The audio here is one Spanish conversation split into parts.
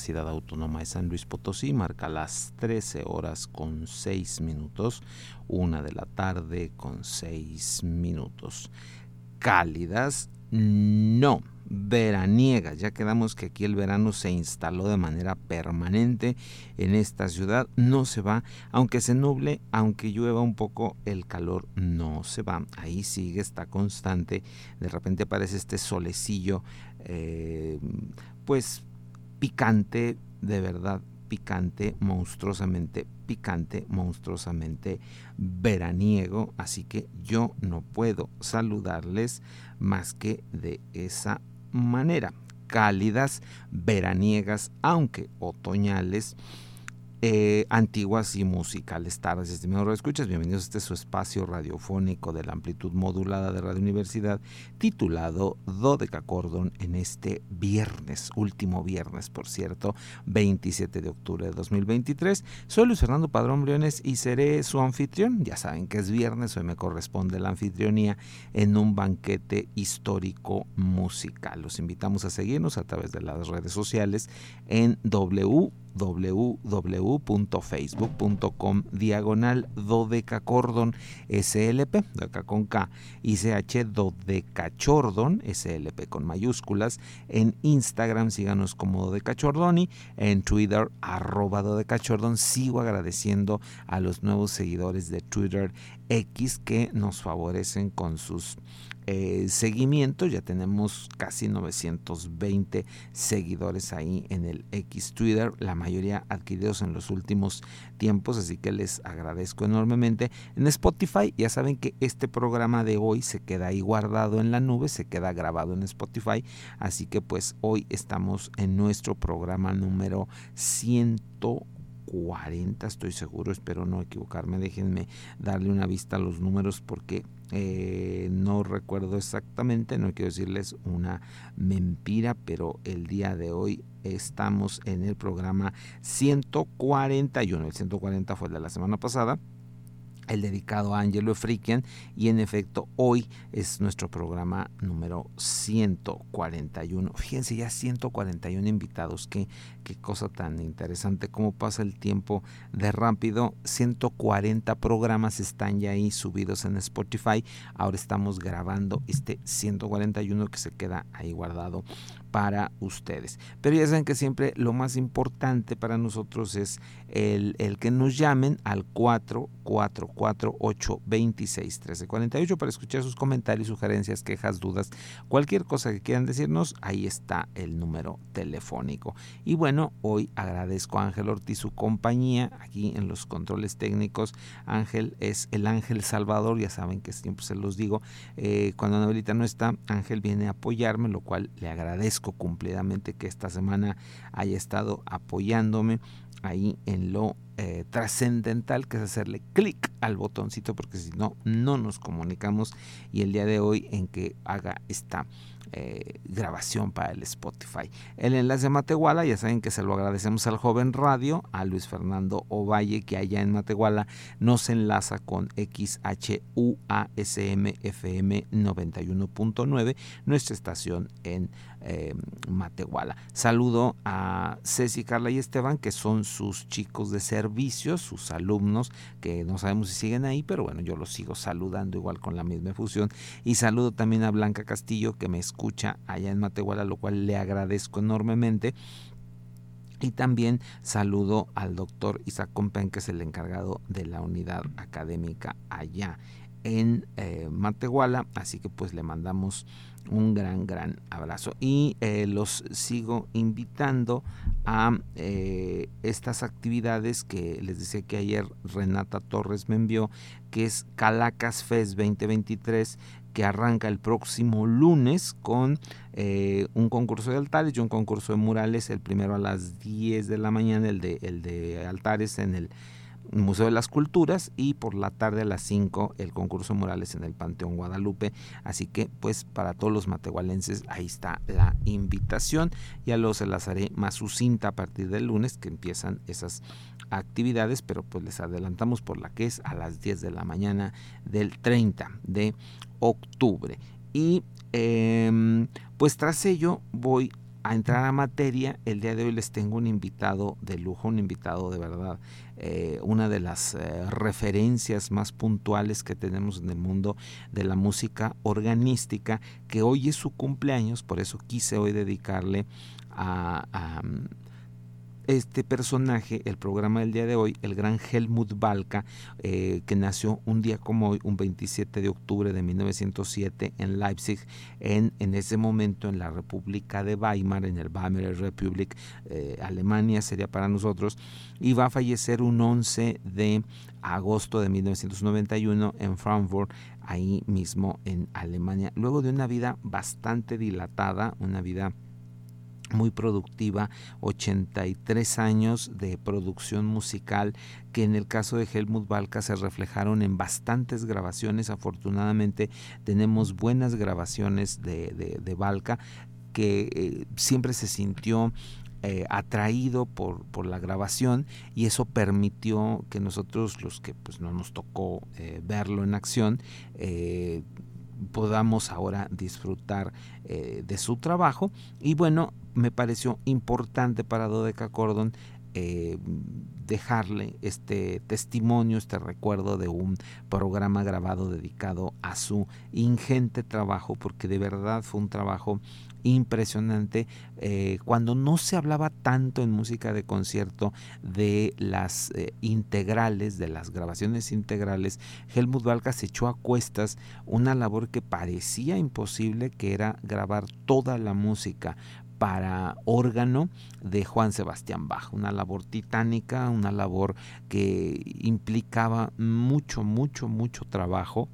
Universidad Autónoma de San Luis Potosí marca las 13 horas con 6 minutos, una de la tarde con 6 minutos. Cálidas, no veraniegas. Ya quedamos que aquí el verano se instaló de manera permanente en esta ciudad. No se va, aunque se nuble, aunque llueva un poco, el calor no se va. Ahí sigue, está constante. De repente aparece este solecillo, eh, pues picante, de verdad picante, monstruosamente picante, monstruosamente veraniego, así que yo no puedo saludarles más que de esa manera, cálidas, veraniegas, aunque otoñales eh, antiguas y musicales tardes. Estimados escuchas, bienvenidos a este su espacio radiofónico de la amplitud modulada de Radio Universidad, titulado Dodeca Cordon en este viernes, último viernes, por cierto, 27 de octubre de 2023. Soy Luis Fernando Padrón Briones y seré su anfitrión. Ya saben que es viernes, hoy me corresponde la anfitrionía en un banquete histórico musical. Los invitamos a seguirnos a través de las redes sociales en W www.facebook.com diagonal dodecacordon slp, dodeca con K, y ch dodecachordon slp con mayúsculas. En Instagram síganos como dodecachordoni, en Twitter arroba dodecachordon. Sigo agradeciendo a los nuevos seguidores de Twitter X que nos favorecen con sus eh, seguimiento. Ya tenemos casi 920 seguidores ahí en el X Twitter, la mayoría adquiridos en los últimos tiempos, así que les agradezco enormemente. En Spotify ya saben que este programa de hoy se queda ahí guardado en la nube, se queda grabado en Spotify, así que pues hoy estamos en nuestro programa número 140, estoy seguro, espero no equivocarme. Déjenme darle una vista a los números porque eh, no recuerdo exactamente, no quiero decirles una mentira, pero el día de hoy estamos en el programa 141. El 140 fue el de la semana pasada el dedicado a Angelo Frikian y en efecto hoy es nuestro programa número 141. Fíjense ya 141 invitados, qué, qué cosa tan interesante, cómo pasa el tiempo de rápido. 140 programas están ya ahí subidos en Spotify. Ahora estamos grabando este 141 que se queda ahí guardado para ustedes. Pero ya saben que siempre lo más importante para nosotros es el, que nos llamen al 4448 26 1348 para escuchar sus comentarios, sugerencias, quejas, dudas, cualquier cosa que quieran decirnos, ahí está el número telefónico. Y bueno, hoy agradezco a Ángel Ortiz su compañía aquí en los controles técnicos. Ángel es el Ángel Salvador, ya saben que siempre se los digo, eh, cuando Anabelita no está, Ángel viene a apoyarme, lo cual le agradezco cumplidamente que esta semana haya estado apoyándome ahí en lo eh, trascendental que es hacerle clic al botoncito porque si no no nos comunicamos y el día de hoy en que haga esta eh, grabación para el Spotify. El enlace de Matehuala, ya saben que se lo agradecemos al joven radio, a Luis Fernando Ovalle, que allá en Matehuala nos enlaza con XHUASM FM 91.9, nuestra estación en eh, Matehuala. Saludo a Ceci, Carla y Esteban, que son sus chicos de servicios, sus alumnos, que no sabemos si siguen ahí, pero bueno, yo los sigo saludando igual con la misma efusión. Y saludo también a Blanca Castillo, que me escucha escucha allá en Matehuala, lo cual le agradezco enormemente. Y también saludo al doctor Isaac Compen, que es el encargado de la unidad académica allá en eh, Matehuala. Así que pues le mandamos un gran, gran abrazo. Y eh, los sigo invitando a eh, estas actividades que les decía que ayer Renata Torres me envió, que es Calacas Fest 2023 que arranca el próximo lunes con eh, un concurso de altares y un concurso de murales, el primero a las 10 de la mañana, el de, el de altares en el Museo de las Culturas y por la tarde a las 5 el concurso de murales en el Panteón Guadalupe. Así que pues para todos los matehualenses ahí está la invitación. Ya lo se las haré más sucinta a partir del lunes que empiezan esas actividades, pero pues les adelantamos por la que es a las 10 de la mañana del 30 de octubre. Y em, pues tras ello voy a entrar a materia, el día de hoy les tengo un invitado de lujo, un invitado de verdad, eh, una de las eh, referencias más puntuales que tenemos en el mundo de la música organística, que hoy es su cumpleaños, por eso quise hoy dedicarle a este personaje, el programa del día de hoy, el gran Helmut Balka, eh, que nació un día como hoy, un 27 de octubre de 1907 en Leipzig, en, en ese momento en la República de Weimar, en el Weimar Republic, eh, Alemania sería para nosotros, y va a fallecer un 11 de agosto de 1991 en Frankfurt, ahí mismo en Alemania, luego de una vida bastante dilatada, una vida muy productiva, 83 años de producción musical que en el caso de Helmut Balka se reflejaron en bastantes grabaciones. Afortunadamente tenemos buenas grabaciones de, de, Balka que eh, siempre se sintió eh, atraído por, por, la grabación y eso permitió que nosotros los que pues no nos tocó eh, verlo en acción podamos ahora disfrutar de su trabajo. Y bueno me pareció importante para Dodeca Cordon eh, dejarle este testimonio, este recuerdo de un programa grabado dedicado a su ingente trabajo, porque de verdad fue un trabajo impresionante eh, cuando no se hablaba tanto en música de concierto de las eh, integrales, de las grabaciones integrales, Helmut Valka se echó a cuestas una labor que parecía imposible, que era grabar toda la música para órgano de Juan Sebastián Bach, una labor titánica, una labor que implicaba mucho, mucho, mucho trabajo.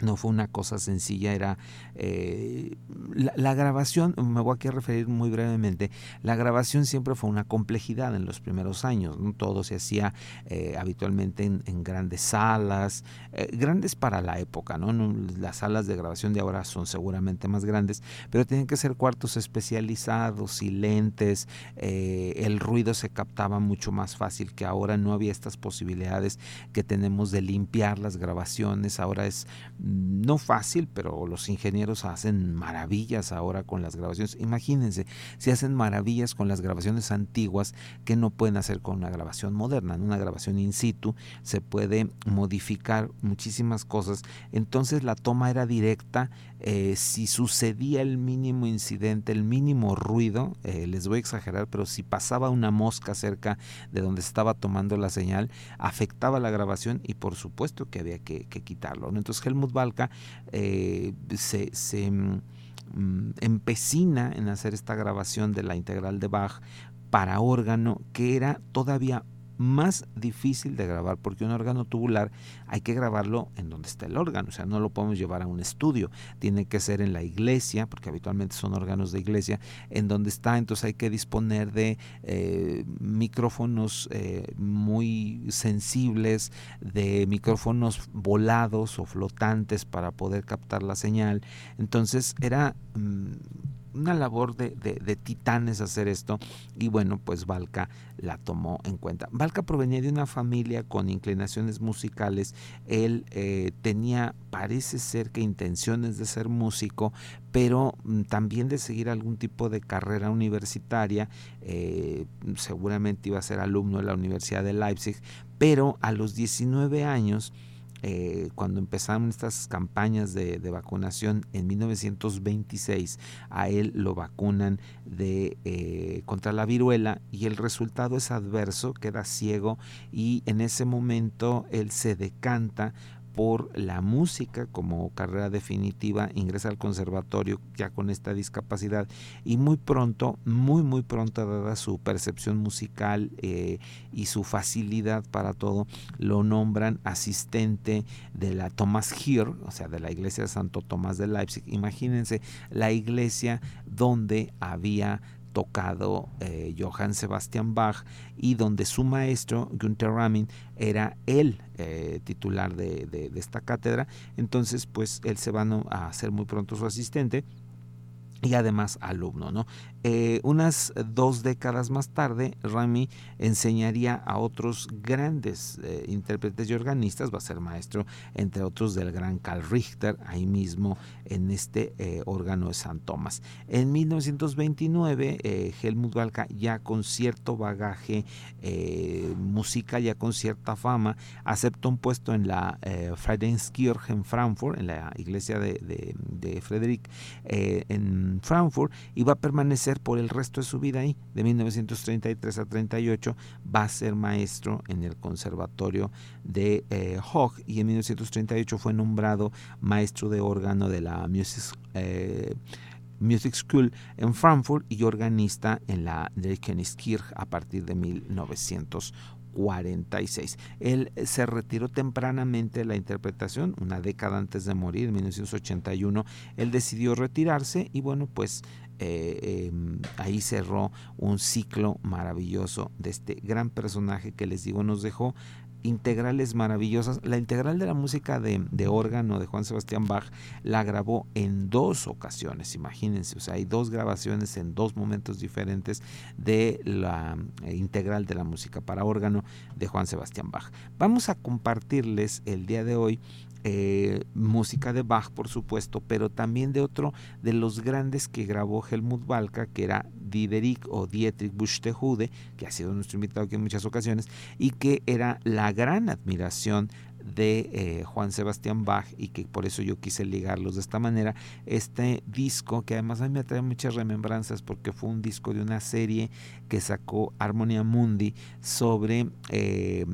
No fue una cosa sencilla, era eh, la, grabación, me voy aquí a referir muy brevemente, la grabación siempre fue una complejidad en los primeros años, ¿no? todo se hacía eh, habitualmente en, grandes salas, eh, grandes para la época, ¿no? las salas de grabación de ahora son seguramente más grandes, pero tienen que ser cuartos especializados y lentes, el ruido se captaba mucho más fácil que ahora, no había estas posibilidades que tenemos de limpiar las grabaciones, ahora es no fácil, pero los ingenieros hacen maravillas ahora con las grabaciones. Imagínense, si hacen maravillas con las grabaciones antiguas, que no pueden hacer con una grabación moderna? En una grabación in situ se puede modificar muchísimas cosas. Entonces la toma era directa. Eh, si sucedía el mínimo incidente, el mínimo ruido, eh, les voy a exagerar, pero si pasaba una mosca cerca de donde estaba tomando la señal, afectaba la grabación y por supuesto que había que, quitarlo. Entonces Helmut Balca eh, se, mm, mm, empecina en hacer esta grabación de la integral de Bach para órgano que era todavía más difícil de grabar porque un órgano tubular hay que grabarlo en donde está el órgano, o sea, no lo podemos llevar a un estudio, tiene que ser en la iglesia, porque habitualmente son órganos de iglesia, en donde está, entonces hay que disponer de eh, micrófonos eh, muy sensibles, de micrófonos volados o flotantes para poder captar la señal, entonces era... Mm, una labor de, titanes hacer esto. Y bueno, pues Valka la tomó en cuenta. Valka provenía de una familia con inclinaciones musicales, él eh, tenía, parece ser que intenciones de ser músico, pero mm, también de seguir algún tipo de carrera universitaria, eh, seguramente iba a ser alumno de la Universidad de Leipzig, pero a los 19 años, eh, cuando empezaron estas campañas de, vacunación en 1926, a él lo vacunan de, eh, contra la viruela y el resultado es adverso, queda ciego y en ese momento él se decanta por la música como carrera definitiva, ingresa al conservatorio ya con esta discapacidad y muy pronto, muy muy pronto dada su percepción musical eh, y su facilidad para todo, lo nombran asistente de la Thomas Hier, o sea, de la iglesia de Santo Tomás de Leipzig. Imagínense la iglesia donde había tocado eh, Johann Sebastian Bach y donde su maestro Günther Ramin era el eh, titular de, esta cátedra. Entonces, pues él se va a hacer muy pronto su asistente y además alumno, ¿no? Eh, unas dos décadas más tarde, Rami enseñaría a otros grandes eh, intérpretes y organistas, va a ser maestro, entre otros, del gran Carl Richter, ahí mismo en este eh, órgano de San Tomás. En 1929, Helmut Balka, ya con cierto bagaje musical, ya con cierta fama, aceptó un puesto en la Friedenskirche en Frankfurt, en la iglesia de, de, de Frederick en Frankfurt, y va a permanecer por el resto de su vida ahí. De 1933 a 38 va a ser maestro en el Conservatorio de eh, y en 1938 fue nombrado maestro de órgano de la Music, eh, Music School en Frankfurt y organista en la Dreikenskirche a partir de 1940. 46. Él se retiró tempranamente de la interpretación, una década antes de morir, en 1981, él decidió retirarse y bueno, pues eh, em, ahí cerró un ciclo maravilloso de este gran personaje que les digo nos dejó integrales maravillosas. La integral de la música de, de, órgano de Juan Sebastián Bach la grabó en dos ocasiones, imagínense, o sea, hay dos grabaciones en dos momentos diferentes de la eh, integral de la música para órgano de Juan Sebastián Bach. Vamos a compartirles el día de hoy eh, música de Bach, por supuesto, pero también de otro de los grandes que grabó Helmut Balka, que era Diederik o Dietrich Buxtehude, que ha sido nuestro invitado aquí en muchas ocasiones, y que era la gran admiración de eh, Juan Sebastián Bach y que por eso yo quise ligarlos de esta manera. Este disco, que además a mí me trae muchas remembranzas porque fue un disco de una serie que sacó Harmonia Mundi sobre... Eh,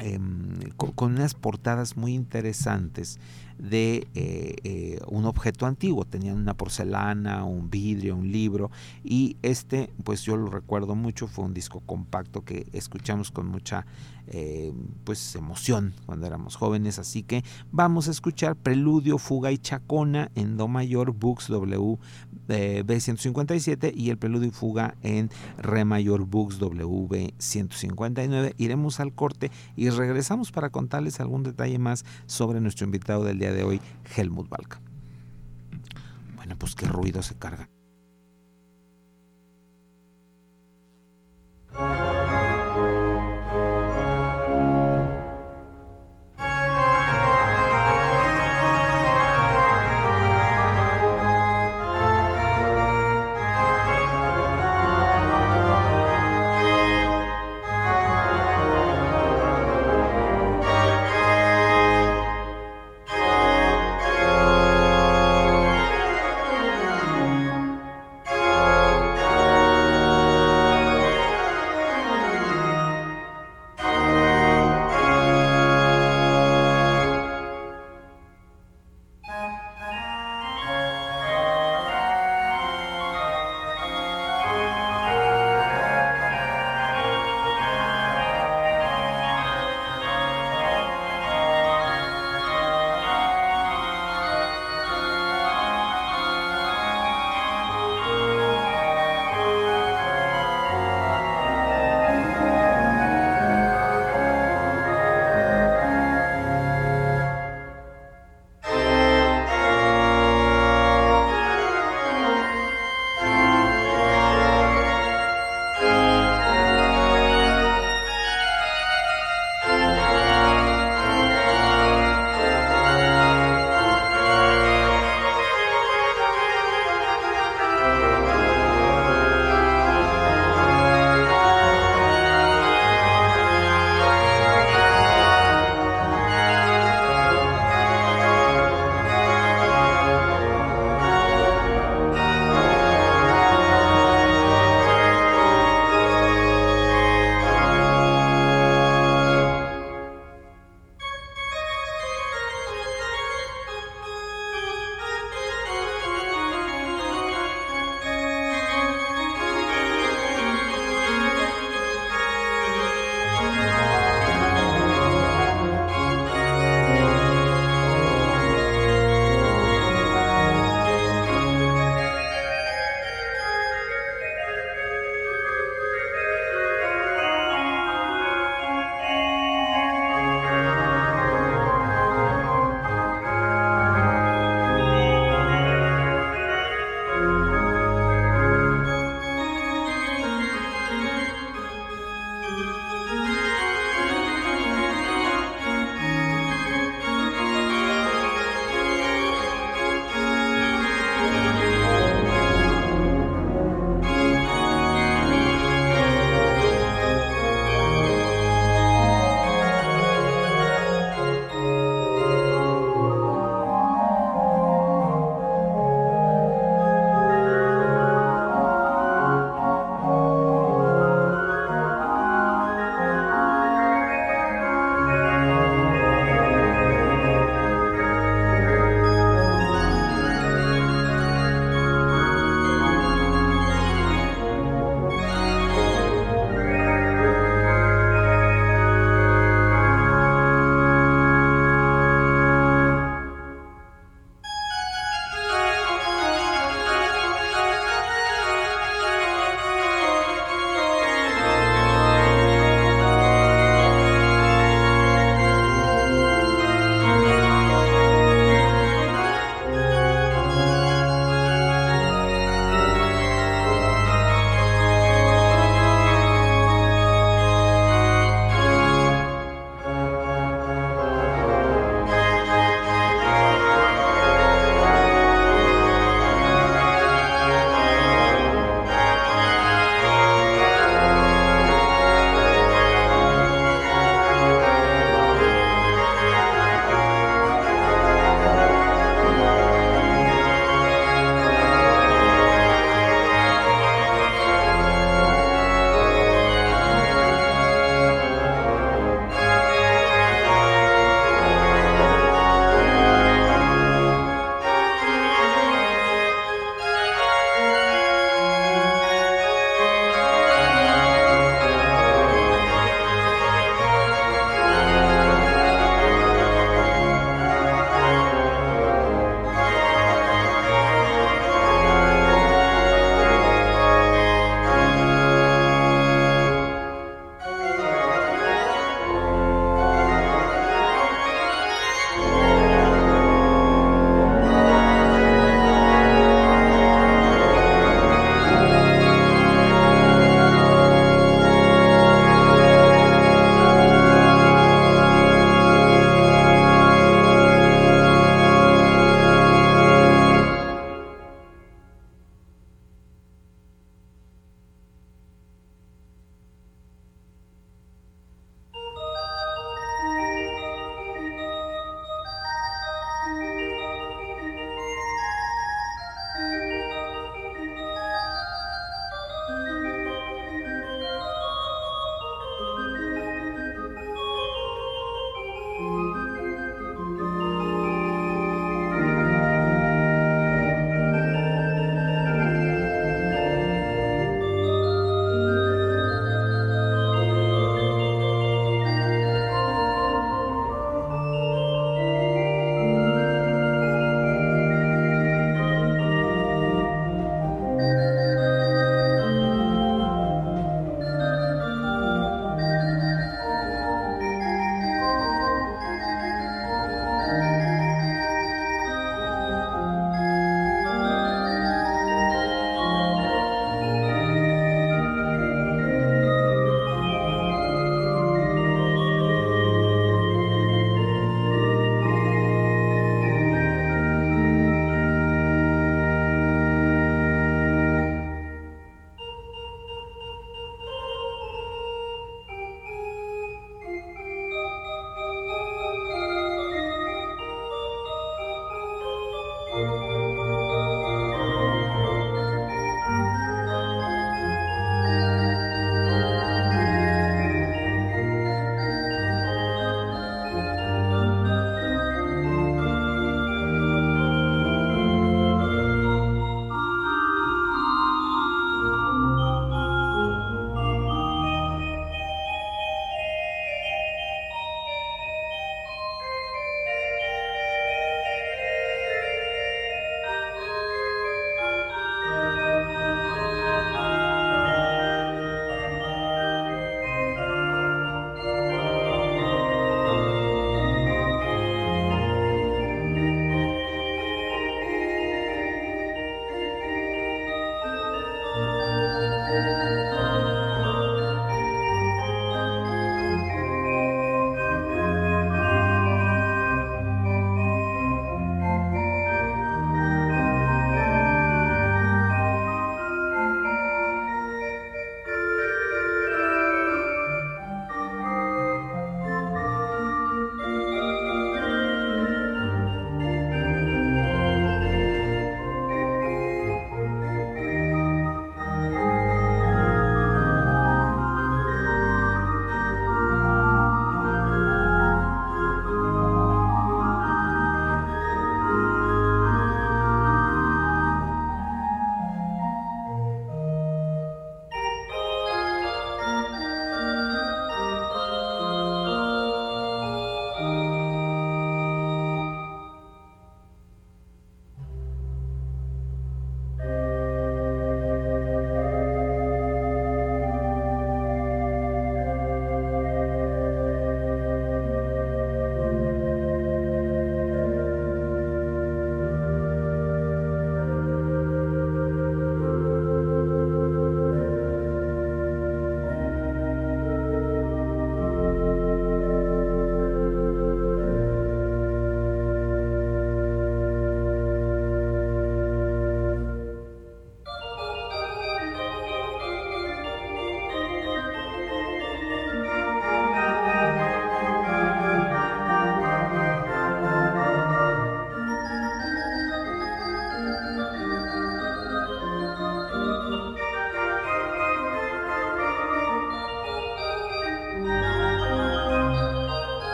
Em, con, unas portadas muy interesantes de eh, eh, un objeto antiguo. Tenían una porcelana, un vidrio, un libro. Y este, pues yo lo recuerdo mucho, fue un disco compacto que escuchamos con mucha eh, pues emoción cuando éramos jóvenes. Así que vamos a escuchar Preludio, Fuga y Chacona en Do mayor, Books W B157 y el Preludio y Fuga en Re mayor, Books W 159. Iremos al corte y regresamos para contarles algún detalle más sobre nuestro invitado del día de hoy, Helmut Balka. Bueno, pues qué ruido se carga.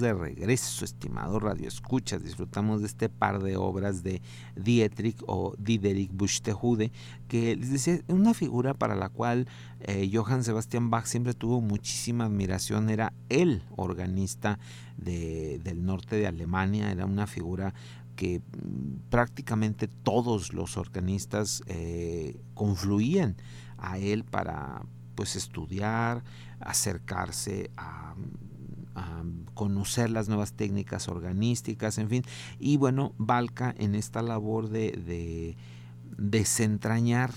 De regreso, estimado Radio Escuchas. Disfrutamos de este par de obras de Dietrich o Diederik Buxtehude, que les decía, una figura para la cual eh, Johann Sebastian Bach siempre tuvo muchísima admiración. Era el organista del norte de Alemania, era una figura que mm, prácticamente todos los organistas eh, confluían a él para pues estudiar, acercarse a, conocer las nuevas técnicas organísticas, en fin. Y bueno, Balca en esta labor de, desentrañar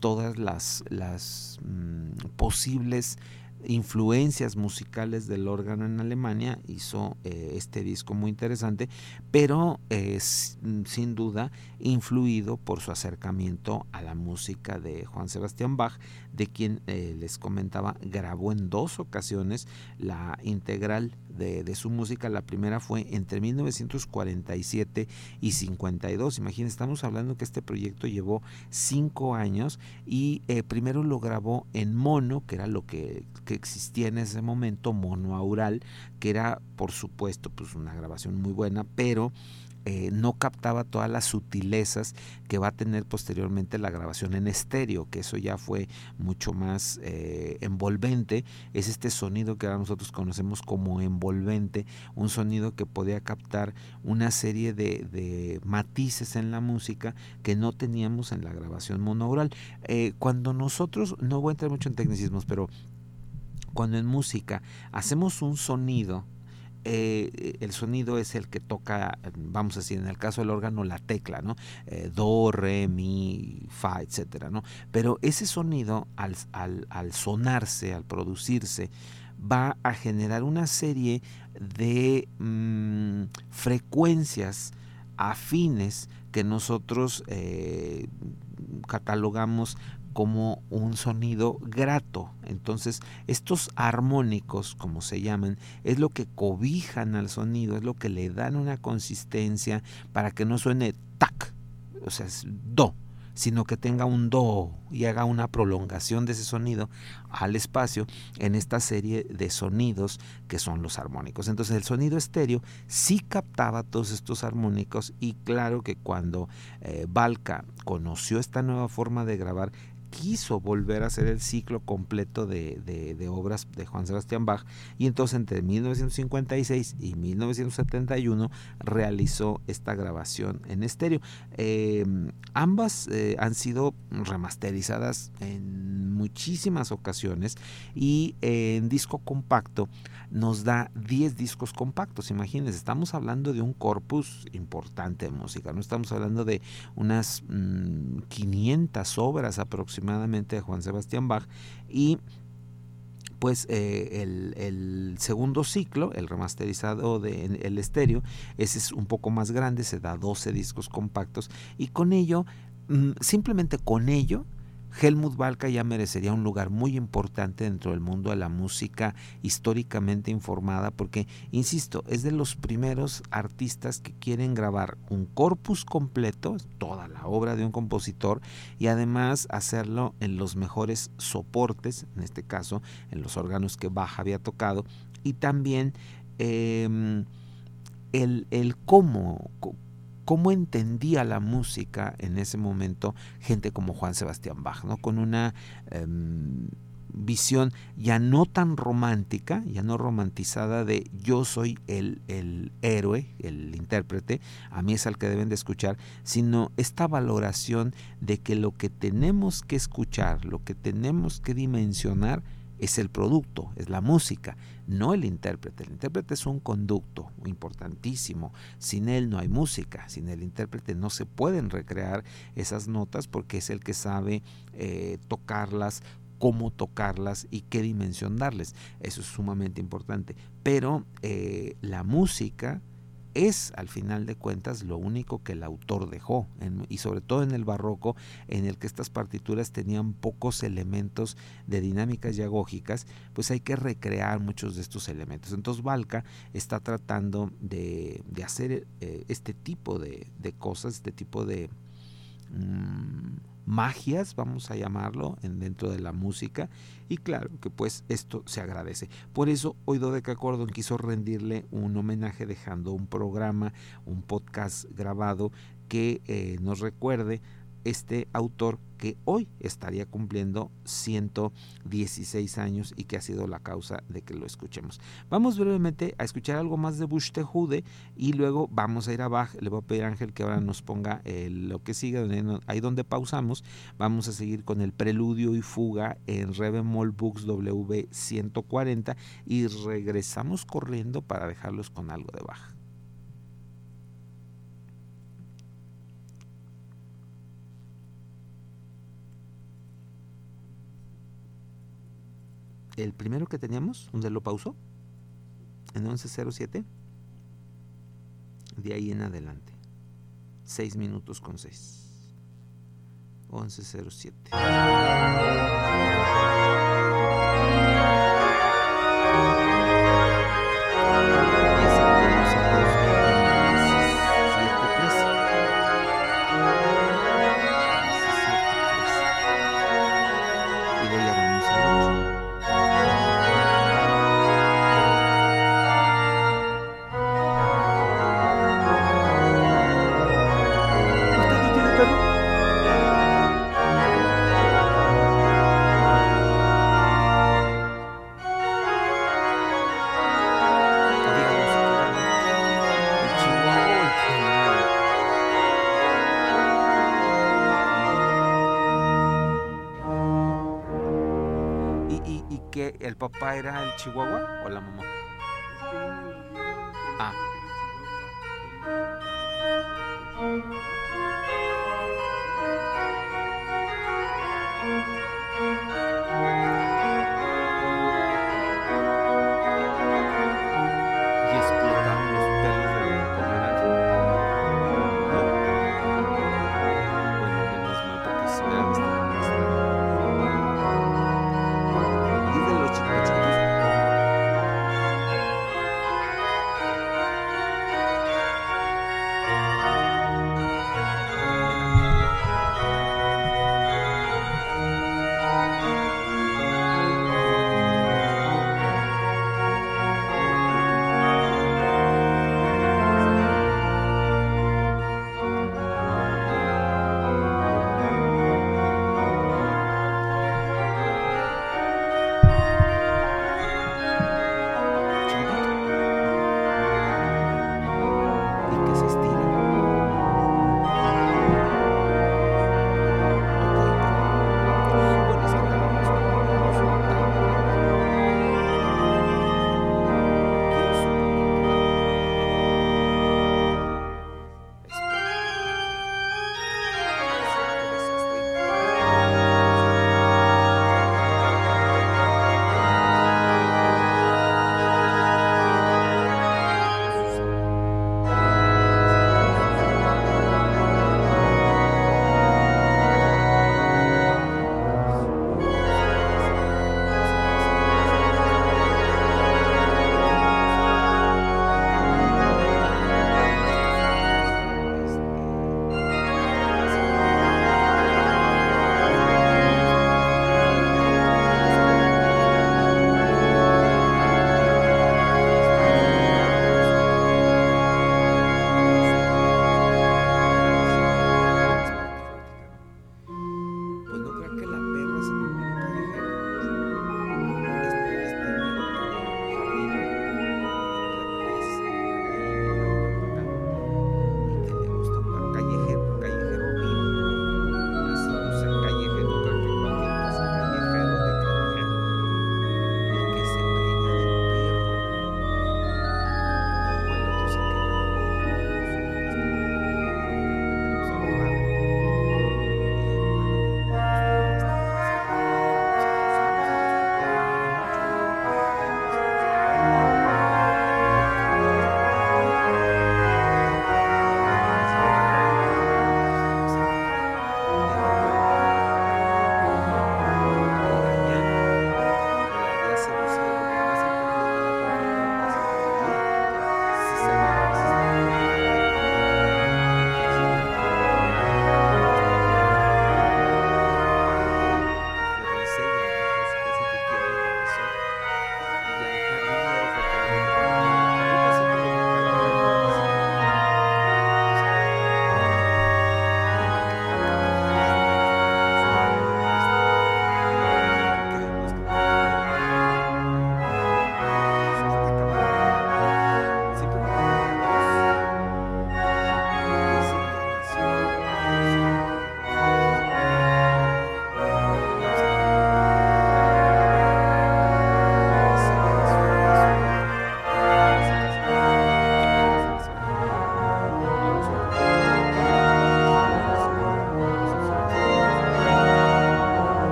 todas las, las mm, posibles influencias musicales del órgano en Alemania, hizo eh, este disco muy interesante, pero es sin duda influido por su acercamiento a la música de Juan Sebastián Bach, de quien eh, les comentaba, grabó en dos ocasiones la integral de, su música. La primera fue entre 1947 y 52. Imagínense, estamos hablando que este proyecto llevó cinco años y eh, primero lo grabó en mono, que era lo que existía en ese momento, mono aural, que era por supuesto pues una grabación muy buena, pero eh, no captaba todas las sutilezas que va a tener posteriormente la grabación en estéreo, que eso ya fue mucho más eh, envolvente. Es este sonido que ahora nosotros conocemos como envolvente, un sonido que podía captar una serie de, matices en la música que no teníamos en la grabación monaural. Eh, cuando nosotros, no voy a entrar mucho en tecnicismos, pero cuando en música hacemos un sonido, eh, el sonido es el que toca, vamos a decir, en el caso del órgano, la tecla, ¿no? Eh, do, re, mi, fa, etcétera, ¿no? Pero ese sonido, al, sonarse, al producirse, va a generar una serie de mm, frecuencias afines que nosotros eh, catalogamos como un sonido grato. Entonces, estos armónicos, como se llaman, es lo que cobijan al sonido, es lo que le dan una consistencia para que no suene tac, o sea, es do, sino que tenga un do y haga una prolongación de ese sonido al espacio en esta serie de sonidos que son los armónicos. Entonces el sonido estéreo sí captaba todos estos armónicos y claro que cuando eh, Balca conoció esta nueva forma de grabar, quiso volver a hacer el ciclo completo de, obras de Juan Sebastián Bach y entonces entre 1956 y 1971 realizó esta grabación en estéreo. Em, ambas eh, han sido remasterizadas en muchísimas ocasiones y en disco compacto nos da 10 discos compactos. Imagínense, estamos hablando de un corpus importante de música, no estamos hablando de unas 500 mm, obras aproximadamente de Juan Sebastián Bach y pues eh, el, segundo ciclo, el remasterizado de el estéreo, ese es un poco más grande, se da 12 discos compactos y con ello, mm, simplemente con ello, Helmut Balka ya merecería un lugar muy importante dentro del mundo de la música históricamente informada porque, insisto, es de los primeros artistas que quieren grabar un corpus completo, toda la obra de un compositor, y además hacerlo en los mejores soportes, en este caso en los órganos que Bach había tocado, y también em, el, el cómo, cómo entendía la música en ese momento gente como Juan Sebastián Bach, ¿no? con una em, visión ya no tan romántica, ya no romantizada de yo soy el, el héroe, el intérprete, a mí es al que deben de escuchar, sino esta valoración de que lo que tenemos que escuchar, lo que tenemos que dimensionar, es el producto, es la música, no el intérprete. El intérprete es un conducto importantísimo. Sin él no hay música, sin el intérprete no se pueden recrear esas notas porque es el que sabe eh, tocarlas, cómo tocarlas y qué dimensión darles. Eso es sumamente importante. Pero eh, la música es al final de cuentas lo único que el autor dejó y sobre todo en el barroco en el que estas partituras tenían pocos elementos de dinámicas yagógicas pues hay que recrear muchos de estos elementos. Entonces Valka está tratando de, hacer eh, este tipo de, cosas este tipo de mm, magias, vamos a llamarlo, en, dentro de la música. Y claro que pues esto se agradece. Por eso hoy Dodeca Cordon quiso rendirle un homenaje dejando un programa, un podcast grabado que eh, nos recuerde este autor que hoy estaría cumpliendo 116 años y que ha sido la causa de que lo escuchemos. Vamos brevemente a escuchar algo más de Buxtehude y luego vamos a ir a Bach. Le voy a pedir a Ángel que ahora nos ponga lo que sigue, ahí donde pausamos. Vamos a seguir con el preludio y fuga en Re Books W 140 y regresamos corriendo para dejarlos con algo de Bach. El primero que teníamos, donde lo pausó, en 11.07, de ahí en adelante, 6 minutos con 6. 11.07. papá era el chihuahua o la mamá?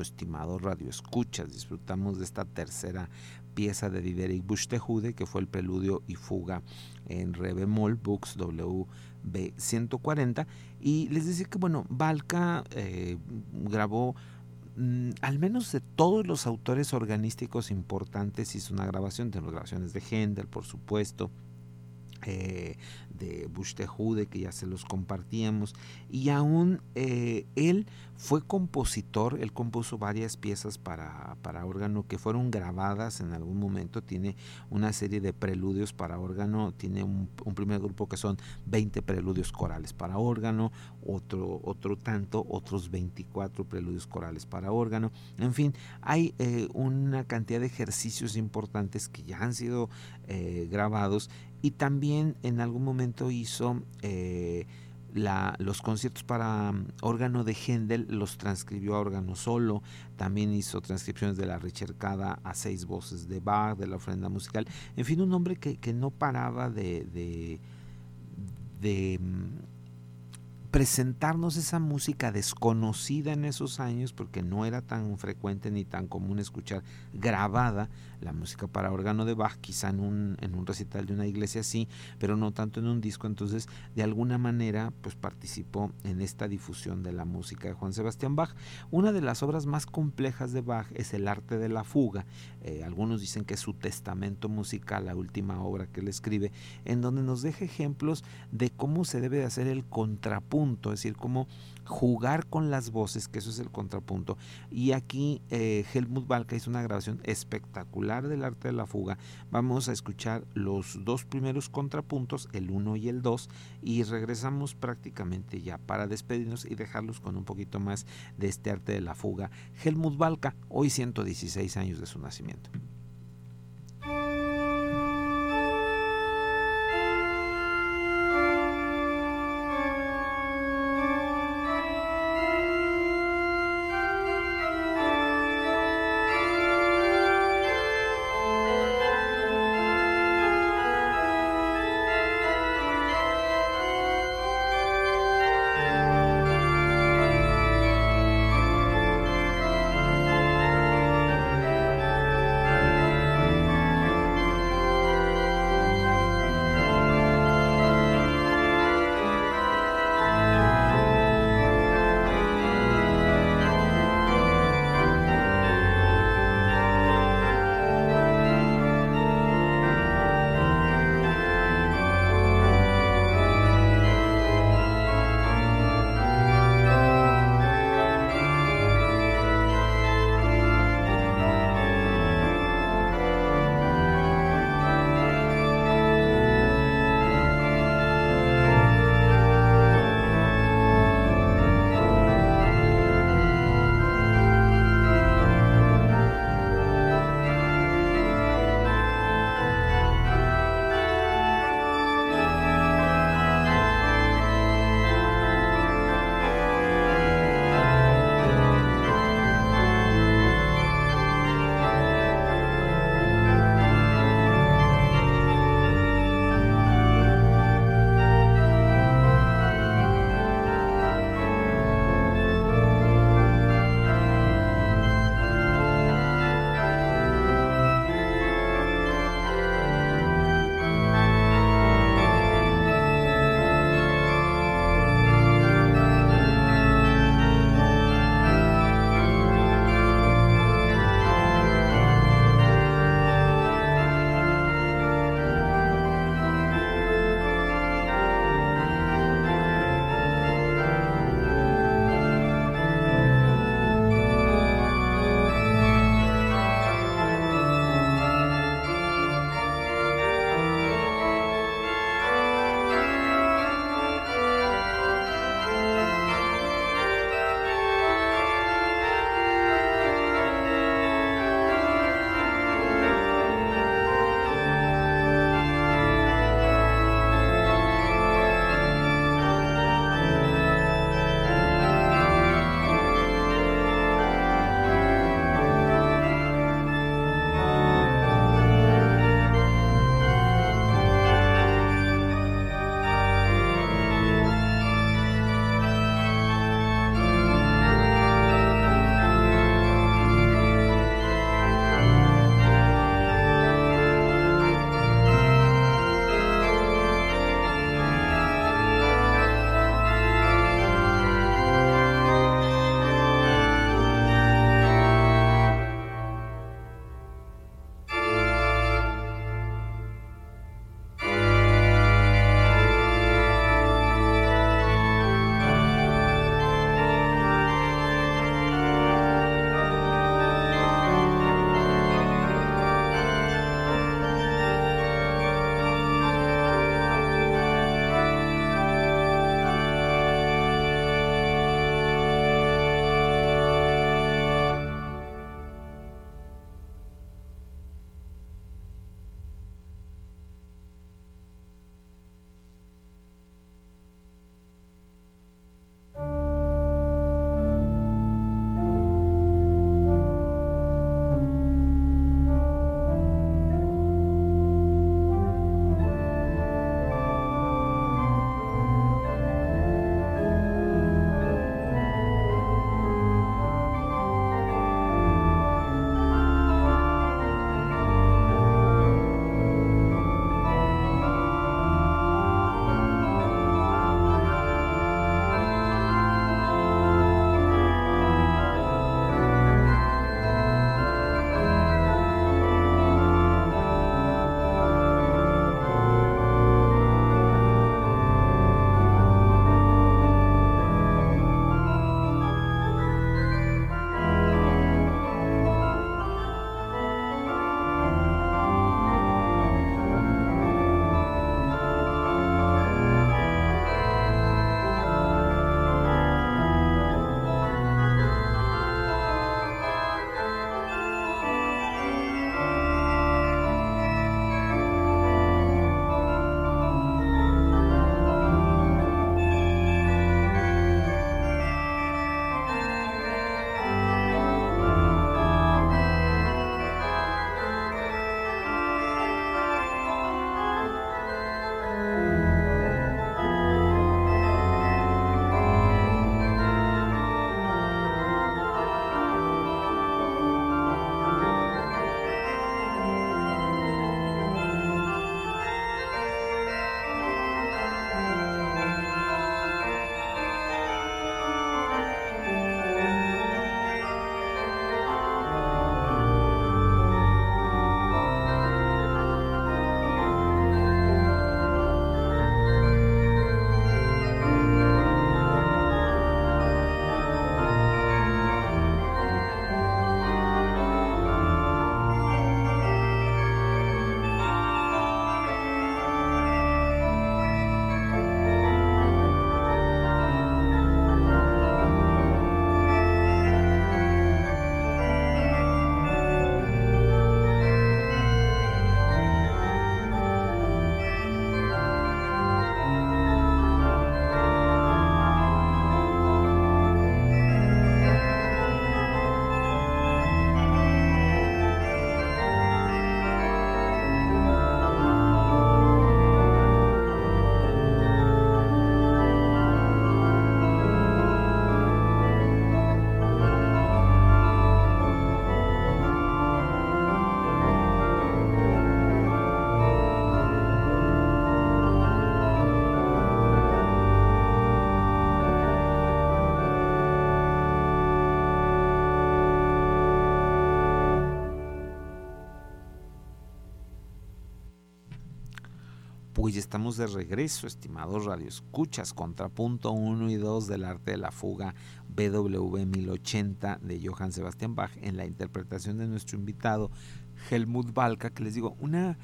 Estimado Radio Escuchas. Disfrutamos de esta tercera pieza de Diderik Buxtehude, que fue el preludio y fuga en re bemol, Books WB 140. Y les decía que, bueno, Balca eh, grabó mm, al menos de todos los autores organísticos importantes, hizo una grabación, de grabaciones de Händel, por supuesto, eh, de Buxtehude, que ya se los compartíamos, y aún eh, él fue compositor, él compuso varias piezas para, para, órgano que fueron grabadas en algún momento, tiene una serie de preludios para órgano, tiene un, primer grupo que son 20 preludios corales para órgano, otro, otro tanto, otros 24 preludios corales para órgano, en fin, hay eh, una cantidad de ejercicios importantes que ya han sido eh, grabados y también en algún momento hizo... Eh, los conciertos para mm, órgano de Händel los transcribió a órgano solo, también hizo transcripciones de la Ricercada a seis voces de Bach, de la ofrenda musical, en fin, un hombre que, no paraba de, de, de mm, presentarnos esa música desconocida en esos años, porque no era tan frecuente ni tan común escuchar grabada la música para órgano de Bach, quizá en un, en un recital de una iglesia sí, pero no tanto en un disco, entonces de alguna manera pues participó en esta difusión de la música de Juan Sebastián Bach. Una de las obras más complejas de Bach es El arte de la fuga, eh, algunos dicen que es su testamento musical, la última obra que él escribe, en donde nos deja ejemplos de cómo se debe de hacer el contrapunto es decir, cómo jugar con las voces, que eso es el contrapunto. Y aquí eh, Helmut Balka hizo una grabación espectacular del arte de la fuga. Vamos a escuchar los dos primeros contrapuntos, el 1 y el 2, y regresamos prácticamente ya para despedirnos y dejarlos con un poquito más de este arte de la fuga. Helmut Balka, hoy 116 años de su nacimiento. De regreso, estimados radioescuchas, contrapunto 1 y 2 del arte de la fuga BWV 1080 de Johann Sebastian Bach en la interpretación de nuestro invitado Helmut Balka, que les digo, una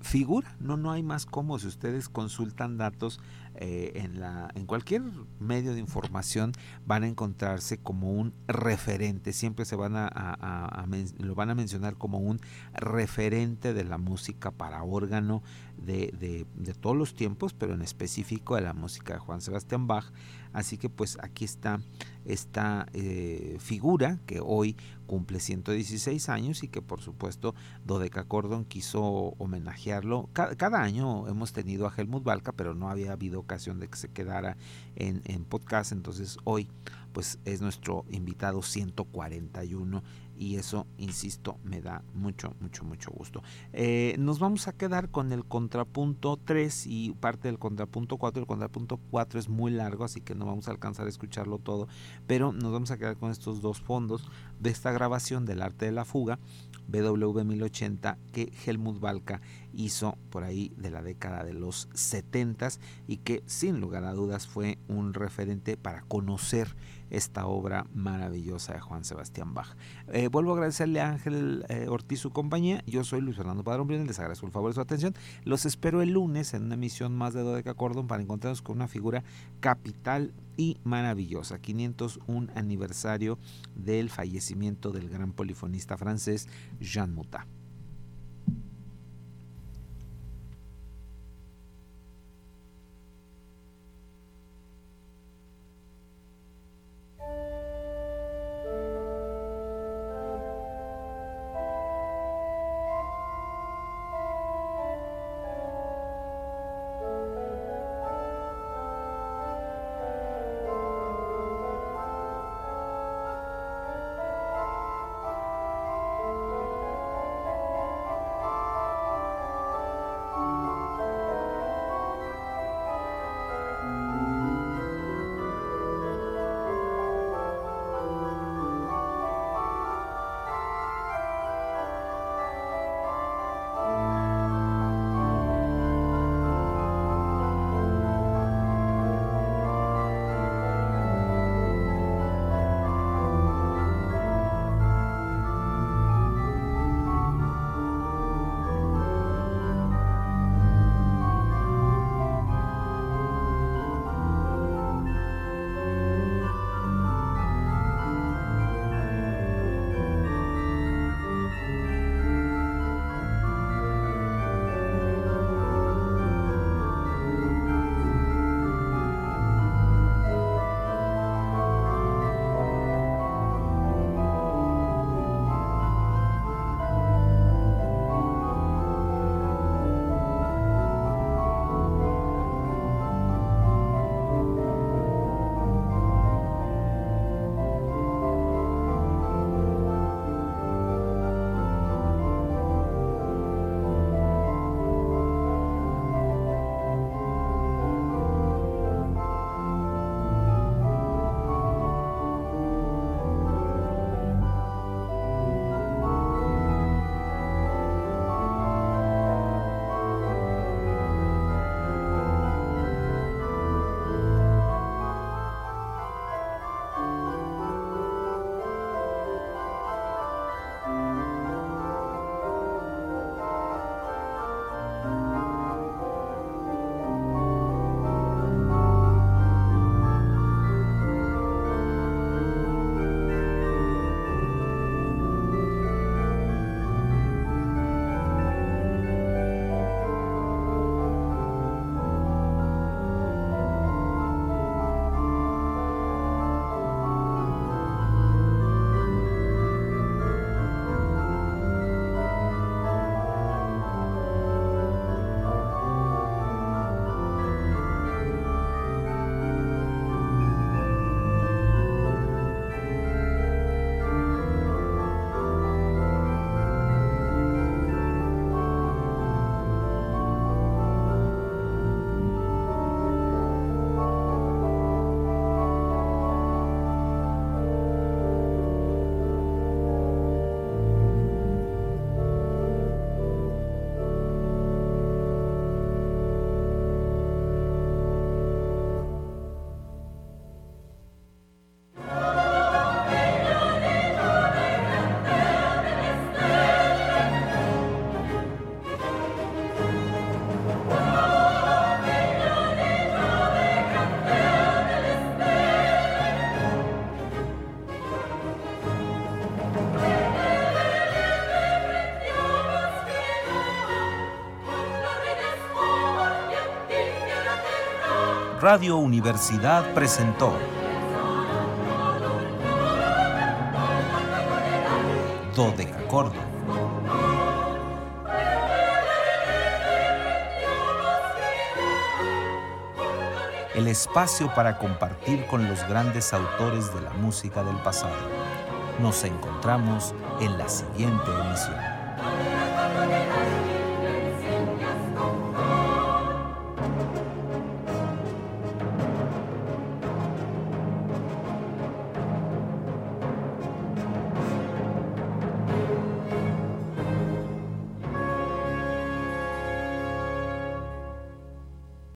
figura, no, no hay más como si ustedes consultan datos eh, en, la, en cualquier medio de información van a encontrarse como un referente, siempre se van a, lo van a mencionar como un referente de la música para órgano de, de, todos los tiempos, pero en específico de la música de Juan Sebastián Bach. Así que pues aquí está esta eh, figura que hoy cumple 116 años y que por supuesto Dodeca Cordon quiso homenajearlo. Cada, cada, año hemos tenido a Helmut Balka, pero no había habido ocasión de que se quedara en, en podcast, entonces hoy pues es nuestro invitado 141 y eso, insisto, me da mucho, mucho, mucho gusto. Eh, nos vamos a quedar con el contrapunto 3 y parte del contrapunto 4. El contrapunto 4 es muy largo, así que no vamos a alcanzar a escucharlo todo, pero nos vamos a quedar con estos dos fondos de esta grabación del arte de la fuga BW 1080 que Helmut Balka hizo por ahí de la década de los 70 y que sin lugar a dudas fue un referente para conocer esta obra maravillosa de Juan Sebastián Bach. Eh, vuelvo a agradecerle a Ángel eh, Ortiz su compañía. Yo soy Luis Fernando Padrón Briones, les agradezco el favor de su atención. Los espero el lunes en una emisión más de Dodeca Cordon para encontrarnos con una figura capital y maravillosa. 501 aniversario del fallecimiento del gran polifonista francés Jean Mutat. Radio Universidad presentó Dodecacordo. El espacio para compartir con los grandes autores de la música del pasado. Nos encontramos en la siguiente emisión.